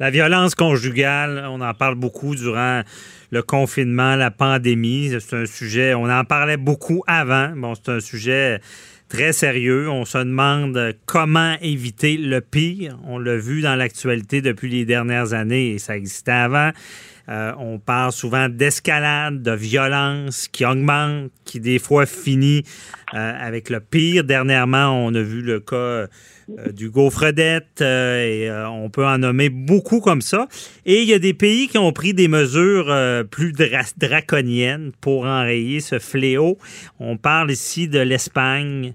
La violence conjugale, on en parle beaucoup durant le confinement, la pandémie. C'est un sujet, on en parlait beaucoup avant. Bon, c'est un sujet très sérieux. On se demande comment éviter le pire. On l'a vu dans l'actualité depuis les dernières années et ça existait avant. Euh, on parle souvent d'escalade, de violence qui augmente, qui des fois finit euh, avec le pire. Dernièrement, on a vu le cas euh, du gaufredette et on peut en nommer beaucoup comme ça. Et il y a des pays qui ont pris des mesures plus draconiennes pour enrayer ce fléau. On parle ici de l'Espagne.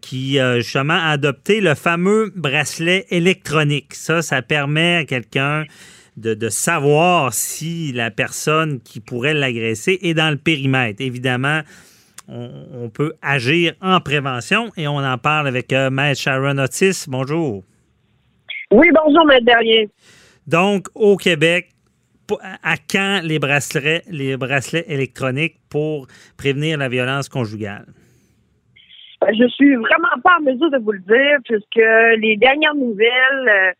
qui justement a adopté le fameux bracelet électronique. Ça, ça permet à quelqu'un de, savoir si la personne qui pourrait l'agresser est dans le périmètre. Évidemment, on, peut agir en prévention et on en parle avec euh, Maître Sharon Otis. Bonjour. Oui, bonjour, Maître Derrier. Donc, au Québec, à quand les bracelets, les bracelets électroniques pour prévenir la violence conjugale? Ben, je suis vraiment pas en mesure de vous le dire puisque les dernières nouvelles euh,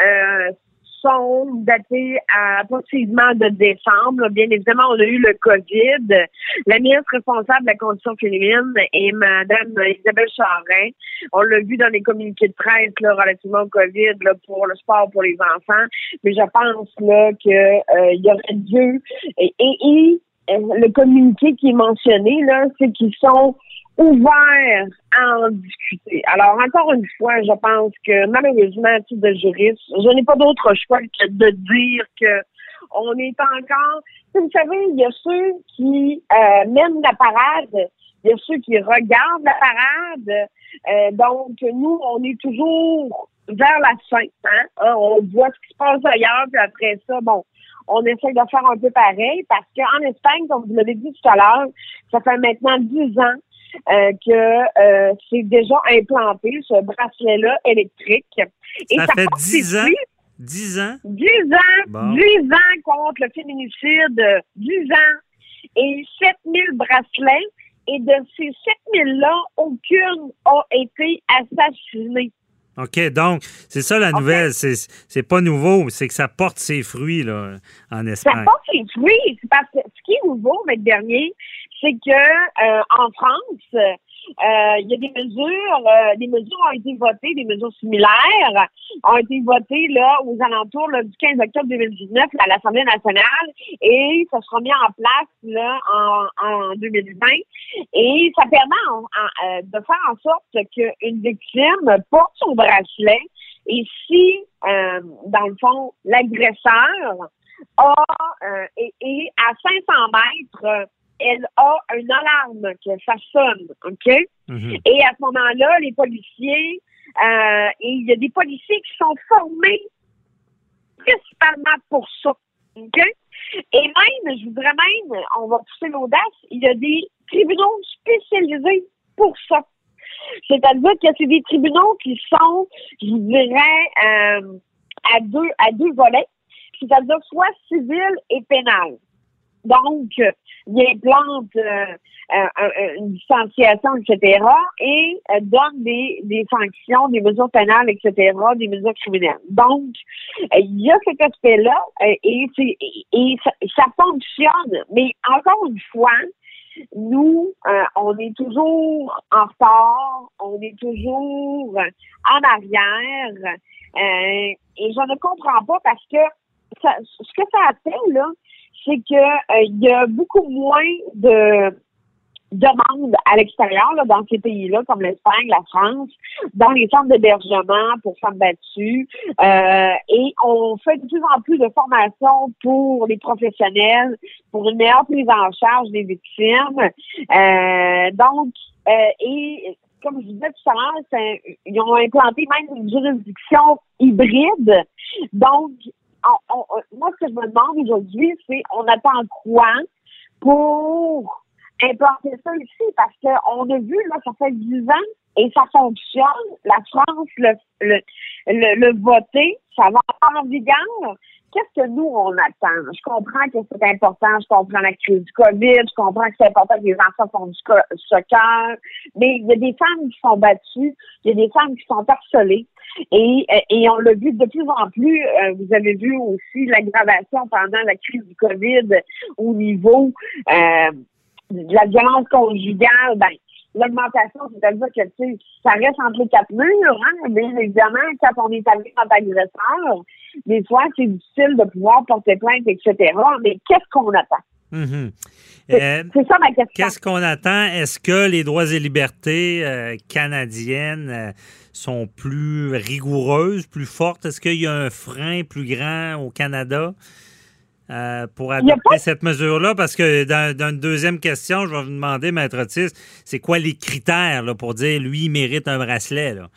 euh, sont datés à approximativement de décembre. Bien évidemment, on a eu le COVID. La ministre responsable de la condition féminine est Mme Isabelle Charrin. On l'a vu dans les communiqués de presse là, relativement au COVID pour le sport pour les enfants. Mais je pense là euh, y aurait dû et, et le communiqué qui est mentionné c'est qu'ils sont ouvert à en discuter. Alors, encore une fois, je pense que malheureusement, à titre de juriste, je n'ai pas d'autre choix que de dire que on est encore. Vous savez, il y a ceux qui euh, mènent la parade, il y a ceux qui regardent la parade. Euh, donc, nous, on est toujours vers la fin. Hein? hein? On voit ce qui se passe ailleurs, puis après ça, bon, on essaie de faire un peu pareil parce qu'en Espagne, comme vous l'avez dit tout à l'heure, ça fait maintenant dix ans euh, que euh, c'est déjà implanté, ce bracelet-là électrique. Et ça, fait 10 ans? 10 ans? 10 ans, 10 ans contre le féminicide, 10 ans. Et 7000 bracelets. Et de ces 7000-là, aucune a été assassinée. OK, donc, c'est ça la nouvelle. C'est pas nouveau, c'est que ça porte ses fruits là, en Espagne. Ça porte ses fruits. Parce que ce qui est nouveau, le dernier, c'est que euh, en France, euh, il y a des mesures, euh, des mesures ont été votées, des mesures similaires ont été votées là aux alentours du 15 octobre 2019 à l'Assemblée nationale et ça sera mis en place là en, en 2020 et ça permet de faire en sorte qu'une victime porte son bracelet et si dans le fond l'agresseur a et, à 500 mètres elle a une alarme que ça sonne, OK? Mhm. Et à ce moment-là, les policiers, euh, et il y a des policiers qui sont formés principalement pour ça, OK? Et même, je voudrais même, on va pousser l'audace, il y a des tribunaux spécialisés pour ça. C'est-à-dire que c'est des tribunaux qui sont, je dirais, euh, à deux à deux volets, c'est-à-dire soit civil et pénal. Donc, il implante euh, une distanciation, etc., et euh, donne des, des sanctions, des mesures pénales, etc., des mesures criminelles. Donc, euh, il y a cet aspect-là, et, et ça, ça, fonctionne. Mais encore une fois, nous, on est toujours en retard, on est toujours en arrière, et je ne comprends pas parce que ça, ce que ça a fait, là, c'est que euh, il y a beaucoup moins de demandes à l'extérieur, dans ces pays-là, comme l'Espagne, la France, dans les centres d'hébergement pour femmes battues. Euh, et on fait de plus en plus de formations pour les professionnels, pour une meilleure prise en charge des victimes. Euh, donc, et comme je disais tout à l'heure, ils ont implanté même une juridiction hybride. Donc, moi, ce que je me demande aujourd'hui, c'est on attend quoi pour implanter ça ici? Parce qu'on a vu, là, ça fait 10 ans et ça fonctionne. La France, le, le, le, voter, ça va en vigueur. qu'est-ce que nous, on attend? Je comprends que c'est important, je comprends la crise du COVID, je comprends que c'est important que les enfants font du soccer, mais il y a des femmes qui sont battues, il y a des femmes qui sont harcelées. Et, et on l'a vu de plus en plus, euh, vous avez vu aussi l'aggravation pendant la crise du COVID au niveau euh, de la violence conjugale. Ben, l'augmentation, c'est-à-dire que tu sais, ça reste entre les quatre murs, hein, évidemment, quand on est avec notre agresseur, des fois, c'est difficile de pouvoir porter plainte, etc. Mais qu'est-ce qu'on attend? Euh, c'est ça ma question. Qu'est-ce qu'on attend? Est-ce que les droits et libertés euh, canadiennes euh, sont plus rigoureuses, plus fortes? Est-ce qu'il y a un frein plus grand au Canada? pour adopter cette mesure-là? Parce que dans, une deuxième question, je vais vous demander, Maître Otis, c'est quoi les critères là, pour dire lui, il mérite un bracelet? Là?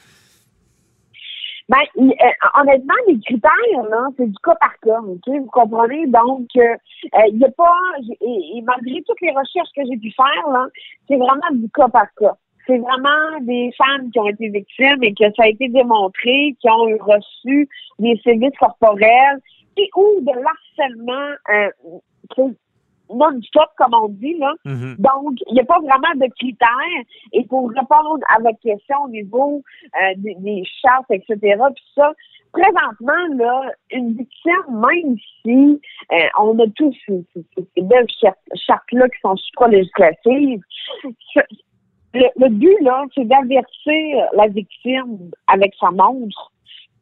Ben, euh, honnêtement, les critères, là, c'est du cas par cas, ok? Vous comprenez? Donc, euh, euh, il n'y a pas, et, malgré toutes les recherches que j'ai pu faire, là, c'est vraiment du cas par cas. C'est vraiment des femmes qui ont été victimes et que ça a été démontré, qui ont reçu des services corporels et ou de l'harcèlement euh, non-stop, comme on dit. Là. Mm-hmm. Donc, il n'y a pas vraiment de critères. Et pour répondre à votre question au niveau euh, des, des, chartes, etc., puis ça, présentement, là, une victime, même si euh, on a tous ces, ces, belles chartes-là qui sont supra-législatives, le, le, but, là, c'est d'avertir la victime avec sa montre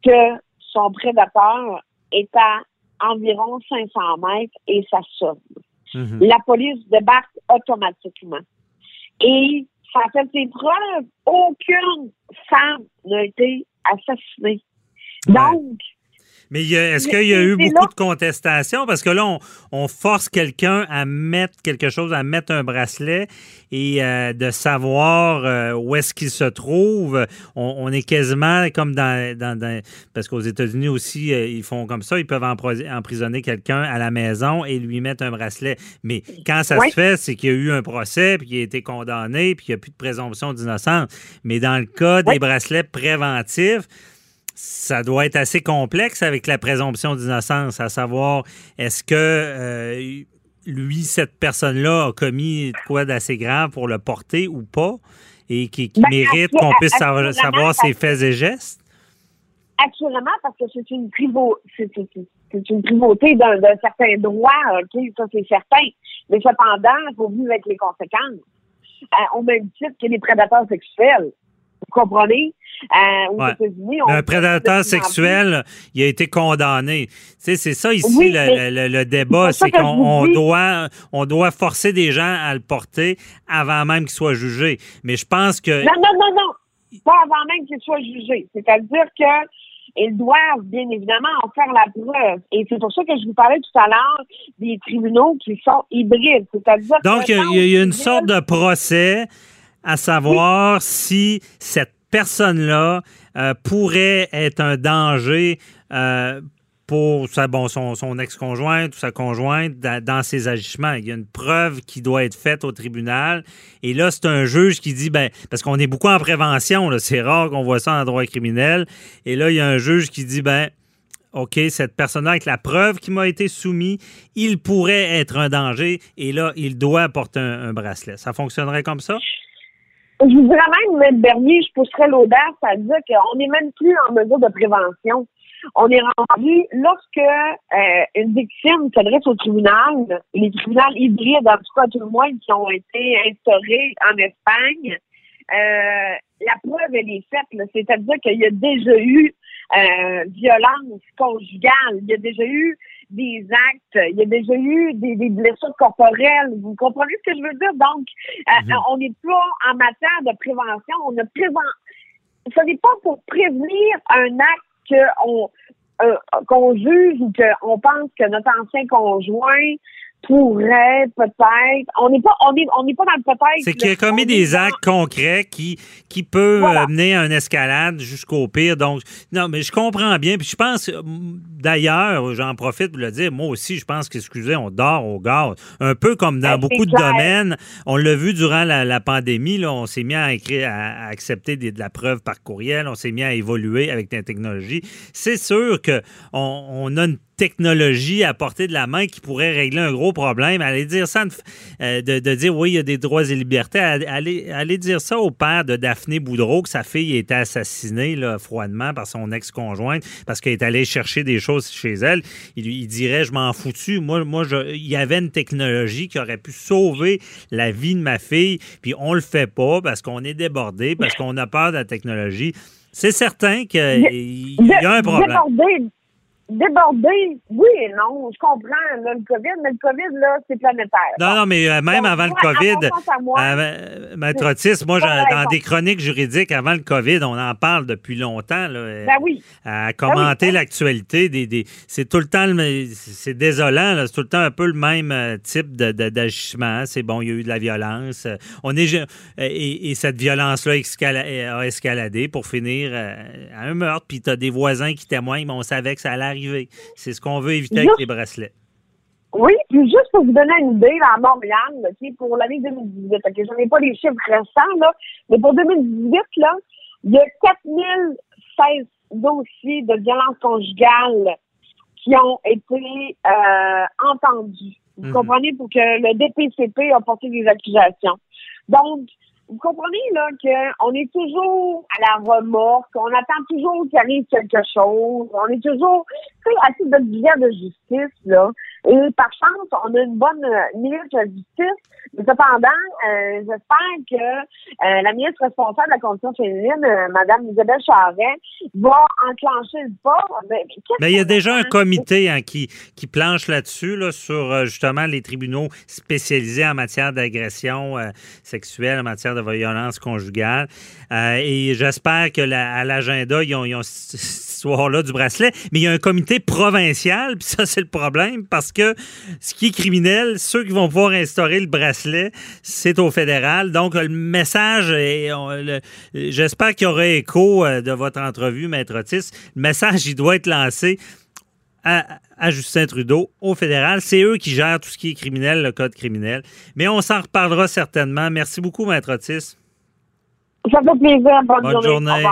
que son prédateur est à environ 500 mètres et ça sonne. Mhm. La police débarque automatiquement. Et ça fait ses preuves. Aucune femme n'a été assassinée. Donc, mais est-ce qu'il y a eu beaucoup de contestations? Parce que là, on, force quelqu'un à mettre quelque chose, à mettre un bracelet et euh, de savoir euh, où est-ce qu'il se trouve. On, est quasiment comme dans... parce qu'aux États-Unis aussi, euh, ils font comme ça. Ils peuvent emprisonner quelqu'un à la maison et lui mettre un bracelet. Mais quand ça se fait, c'est qu'il y a eu un procès, puis qu'il a été condamné, puis qu'il n'y a plus de présomption d'innocence. Mais dans le cas des bracelets préventifs, ça doit être assez complexe avec la présomption d'innocence, à savoir est-ce que euh, lui, cette personne-là, a commis quoi d'assez grave pour le porter ou pas et qui, ben, mérite qu'on puisse savoir, ses faits et gestes? Actuellement, parce que c'est une, c'est une primauté d'un certain droit, ça c'est certain. Mais cependant, il faut vivre avec les conséquences. Euh, au même titre que les prédateurs sexuels. Vous comprenez? Euh, un prédateur sexuel, il a été condamné. c'est ça ici le, débat, c'est qu'on doit, on doit forcer des gens à le porter avant même qu'il soit jugé. Mais je pense que... Non, non, non, non. Pas avant même qu'il soit jugé. C'est-à-dire que ils doivent bien évidemment en faire la preuve. Et c'est pour ça que je vous parlais tout à l'heure des tribunaux qui sont hybrides. C'est-à-dire Donc, il y, a une sorte de procès à savoir si cette personne-là euh, pourrait être un danger euh, pour sa, bon, son, son ex-conjointe ou sa conjointe dans, ses agissements. Il y a une preuve qui doit être faite au tribunal. Et là, c'est un juge qui dit, ben, parce qu'on est beaucoup en prévention, c'est rare qu'on voit ça en droit criminel. Et là, il y a un juge qui dit, ben, OK, cette personne-là, avec la preuve qui m'a été soumise, il pourrait être un danger et là, il doit porter un bracelet. Ça fonctionnerait comme ça? Je vous dirais même, M. Bernier, je pousserais l'audace à dire qu'on n'est même plus en mesure de prévention. On est rendu, lorsque euh, une victime s'adresse au tribunal, les tribunaux hybrides, en tout cas tout le moins, qui ont été instaurés en Espagne, euh, la preuve, elle est faite. C'est-à-dire qu'il y a déjà eu euh, violence conjugale, il y a déjà eu des actes, il y a déjà eu des, blessures corporelles. Vous comprenez ce que je veux dire? Donc, euh, mhm. on n'est pas en matière de prévention, on ne prévent. Ce n'est pas pour prévenir un acte qu'on euh, qu'on juge ou qu'on pense que notre ancien conjoint pourrait peut-être. On n'est pas, on est, on n'est pas dans le peut-être. C'est qu'il a commis des actes concrets qui, qui peuvent mener à une escalade jusqu'au pire. Donc, non, mais je comprends bien. Puis je pense, d'ailleurs, j'en profite pour le dire, moi aussi, je pense qu'excusez, on dort au gaz. Un peu comme dans ben, beaucoup de domaines. On l'a vu durant la, pandémie, là, on s'est mis à écrire, à, accepter de la preuve par courriel, on s'est mis à évoluer avec la technologie. C'est sûr qu'on on a une technologie à portée de la main qui pourrait régler un gros problème. Allez dire ça, euh, de, dire oui, il y a des droits et libertés. Allez, allez dire ça au père de Daphné Boudreau, que sa fille a été assassinée là, froidement par son ex-conjointe parce qu'elle est allée chercher des choses chez elle. Il, il dirait, je m'en foutu. Moi, moi je, il y avait une technologie qui aurait pu sauver la vie de ma fille, puis on le fait pas parce qu'on est débordé, parce qu'on a peur de la technologie. C'est certain qu'il y a un problème. Débordé, oui et non. Je comprends le COVID, mais le COVID, là, c'est planétaire. Non, non, mais euh, même avant le COVID, euh, Maître Otis, moi, dans des chroniques juridiques avant le COVID, on en parle depuis longtemps. Là, ben oui. À ben commenter l'actualité. Des, des c'est tout le temps, c'est désolant, c'est tout le temps un peu le même euh, type d'agissement. c'est bon, il y a eu de la violence. On est, et, cette violence-là a escaladé pour finir à un meurtre. Puis tu as des voisins qui témoignent, mais on savait que ça allait arriver c'est ce qu'on veut éviter avec les bracelets. Oui, puis juste pour vous donner une idée, à Montréal, pour l'année 2018, ok, je n'ai pas les chiffres récents, là, mais pour 2018, là, il y a 4016 dossiers de violence conjugale qui ont été euh, entendus. Vous mhm. comprenez? Pour que le DPCP a porté des accusations. Donc, vous comprenez là qu'on est toujours à la remorque, on attend toujours qu'il arrive quelque chose, on est toujours assez de bien de justice là. Et par chance, on a une bonne euh, ministre de la Justice. Mais cependant, euh, j'espère que euh, la ministre responsable de la condition féminine, Mme Isabelle Charret, va enclencher le pas. Mais, il y a déjà un comité hein, qui, qui planche là-dessus, là, sur justement les tribunaux spécialisés en matière d'agression sexuelle, en matière de violence conjugale. et j'espère que à l'agenda, ils ont, ils ont histoire-là du bracelet. Mais il y a un comité provincial, puis ça, c'est le problème, parce que ce qui est criminel, ceux qui vont pouvoir instaurer le bracelet, c'est au fédéral. Donc, le message, j'espère qu'il y aura écho euh, de votre entrevue, Maître Otis. Le message, il doit être lancé à, Justin Trudeau, au fédéral. C'est eux qui gèrent tout ce qui est criminel, le code criminel. Mais on s'en reparlera certainement. Merci beaucoup, Maître Otis. Ça fait plaisir. Bonne, journée.